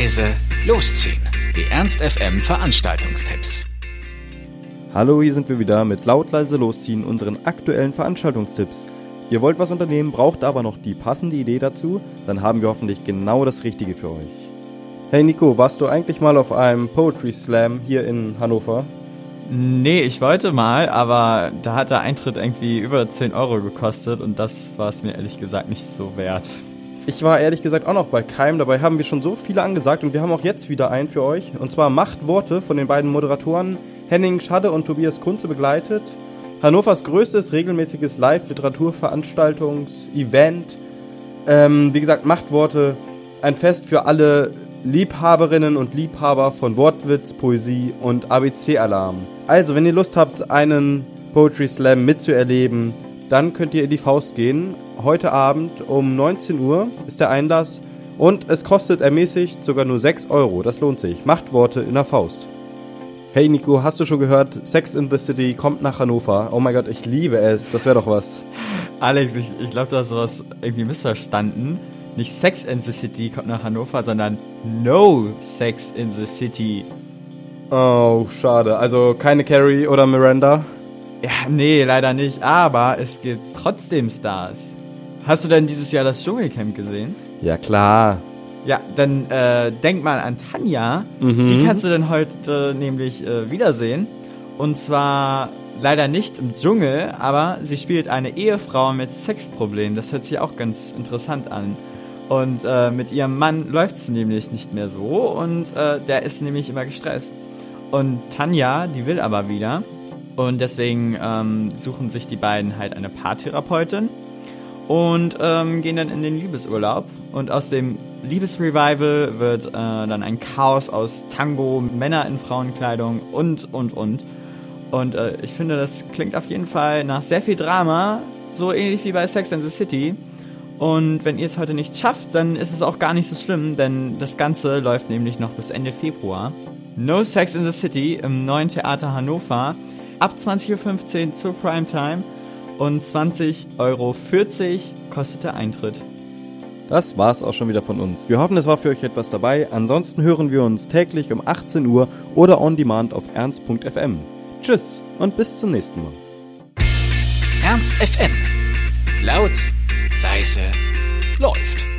leise, losziehen. Die Ernst FM Veranstaltungstipps. Hallo, hier sind wir wieder mit laut leise losziehen unseren aktuellen Veranstaltungstipps. Ihr wollt was unternehmen, braucht aber noch die passende Idee dazu, dann haben wir hoffentlich genau das Richtige für euch. Hey Nico, warst du eigentlich mal auf einem Poetry Slam hier in Hannover? Nee, ich wollte mal, aber da hat der Eintritt irgendwie über 10 Euro gekostet und das war es mir ehrlich gesagt nicht so wert. Ich war ehrlich gesagt auch noch bei Keim, dabei haben wir schon so viele angesagt und wir haben auch jetzt wieder einen für euch. Und zwar Macht Worte von den beiden Moderatoren Henning Schadde und Tobias Kunze begleitet. Hannovers größtes regelmäßiges Live-Literaturveranstaltungs-Event. Ähm, wie gesagt, Machtworte, ein Fest für alle Liebhaberinnen und Liebhaber von Wortwitz, Poesie und ABC-Alarm. Also, wenn ihr Lust habt, einen Poetry Slam mitzuerleben, dann könnt ihr in die Faust gehen. Heute Abend um 19 Uhr ist der Einlass und es kostet ermäßigt sogar nur 6 Euro. Das lohnt sich. Macht Worte in der Faust. Hey Nico, hast du schon gehört? Sex in the City kommt nach Hannover. Oh mein Gott, ich liebe es. Das wäre doch was. Alex, ich, ich glaube, du hast sowas irgendwie missverstanden. Nicht Sex in the City kommt nach Hannover, sondern No Sex in the City. Oh, schade. Also keine Carrie oder Miranda? Ja, nee, leider nicht. Aber es gibt trotzdem Stars. Hast du denn dieses Jahr das Dschungelcamp gesehen? Ja, klar. Ja, dann äh, denk mal an Tanja. Mhm. Die kannst du dann heute nämlich äh, wiedersehen. Und zwar leider nicht im Dschungel, aber sie spielt eine Ehefrau mit Sexproblemen. Das hört sich auch ganz interessant an. Und äh, mit ihrem Mann läuft es nämlich nicht mehr so und äh, der ist nämlich immer gestresst. Und Tanja, die will aber wieder. Und deswegen ähm, suchen sich die beiden halt eine Paartherapeutin und ähm, gehen dann in den Liebesurlaub. Und aus dem Liebesrevival wird äh, dann ein Chaos aus Tango, Männer in Frauenkleidung und, und, und. Und äh, ich finde, das klingt auf jeden Fall nach sehr viel Drama, so ähnlich wie bei Sex and the City. Und wenn ihr es heute nicht schafft, dann ist es auch gar nicht so schlimm, denn das Ganze läuft nämlich noch bis Ende Februar. No Sex in the City im neuen Theater Hannover ab 20.15 Uhr zur Primetime und 20,40 Euro kostet der Eintritt. Das war's auch schon wieder von uns. Wir hoffen, es war für euch etwas dabei. Ansonsten hören wir uns täglich um 18 Uhr oder on demand auf ernst.fm. Tschüss und bis zum nächsten Mal. Ernst FM. Laut, leise, läuft.